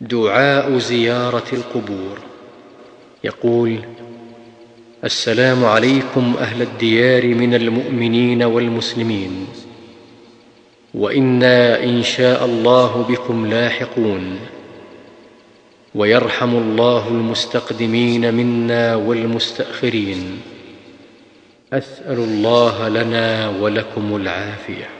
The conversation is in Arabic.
دعاء زيارة القبور. يقول السلام عليكم أهل الديار من المؤمنين والمسلمين وإنا إن شاء الله بكم لاحقون ويرحم الله المستقدمين منا والمستأخرين. أسأل الله لنا ولكم العافية.